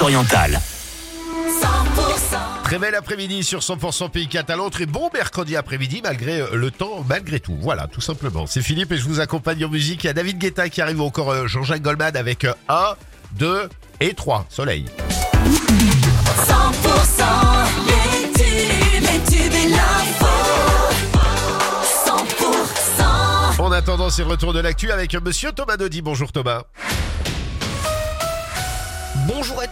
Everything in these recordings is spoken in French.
orientales. Très bel après-midi sur 100% Pays Catalan. Très bon mercredi après-midi malgré euh, le temps, malgré tout. Voilà, tout simplement. C'est Philippe et je vous accompagne en musique. Il y a David Guetta qui arrive encore euh, Jean-Jacques Goldman avec 1, 2 et 3. Soleil. 100% les tubes, les tubes et l'info. 100% En attendant, c'est le retour de l'actu avec euh, monsieur Thomas Dodi. Bonjour Thomas.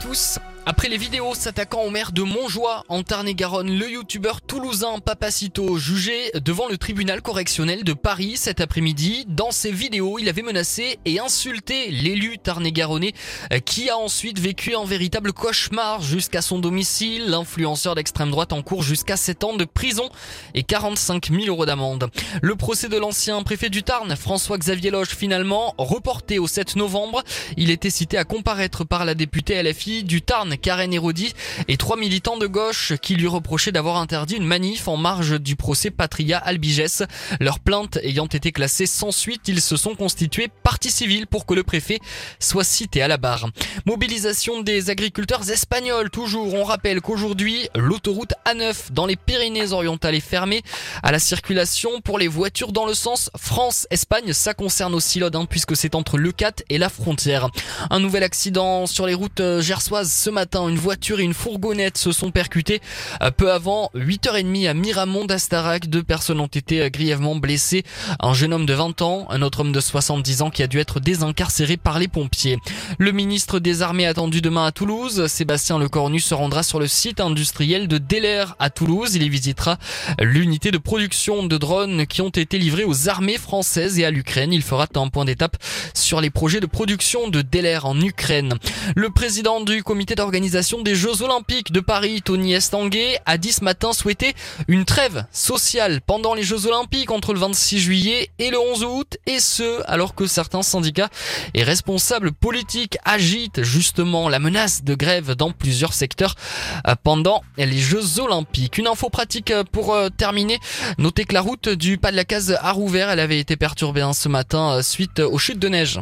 Tous. Après les vidéos s'attaquant au maire de Montjoie en Tarn-et-Garonne, le youtubeur toulousain Papacito jugé devant le tribunal correctionnel de Paris cet après-midi. Dans ses vidéos, il avait menacé et insulté l'élu tarn-et-garonnais qui a ensuite vécu un véritable cauchemar jusqu'à son domicile. L'influenceur d'extrême droite en cours jusqu'à 7 ans de prison et 45 000 euros d'amende. Le procès de l'ancien préfet du Tarn, François-Xavier Loge, finalement reporté au 7 novembre. Il était cité à comparaître par la députée LFI du Tarn, Karen Hérodi, et trois militants de gauche qui lui reprochaient d'avoir interdit une manif en marge du procès Patria Albigès. Leurs plaintes ayant été classées sans suite, ils se sont constitués partie civile pour que le préfet soit cité à la barre. Mobilisation des agriculteurs espagnols toujours. On rappelle qu'aujourd'hui, l'autoroute A9 dans les Pyrénées-Orientales est fermée à la circulation pour les voitures dans le sens France-Espagne. Ça concerne aussi l'Aude, hein, puisque c'est entre le 4 et la frontière. Un nouvel accident sur les routes euh, gersoises ce matin. Une voiture et une fourgonnette se sont percutées euh, peu avant 8h30 à Miramont d'Astarac. Deux personnes ont été euh, grièvement blessées. Un jeune homme de 20 ans, un autre homme de 70 ans qui a dû être désincarcéré par les pompiers. Le ministre des Armées attendu demain à Toulouse. Sébastien Lecornu se rendra sur le site industriel de Delair à Toulouse. Il y visitera l'unité de production de drones qui ont été livrés aux armées françaises et à l'Ukraine. Il fera un point d'étape sur les projets de production de Delair en Ukraine. Le président du comité d'organisation des Jeux Olympiques de Paris, Tony Estanguet, a dit ce matin souhaiter une trêve sociale pendant les Jeux Olympiques entre le 26 juillet et le 11 août, et ce, alors que certains syndicats et responsables politiques agitent justement la menace de grève dans plusieurs secteurs euh, pendant les Jeux Olympiques. Une info pratique euh, pour euh, terminer. Notez que la route du pas de la case à Rouvert, elle avait été perturbée hein, ce matin suite aux chutes de neige.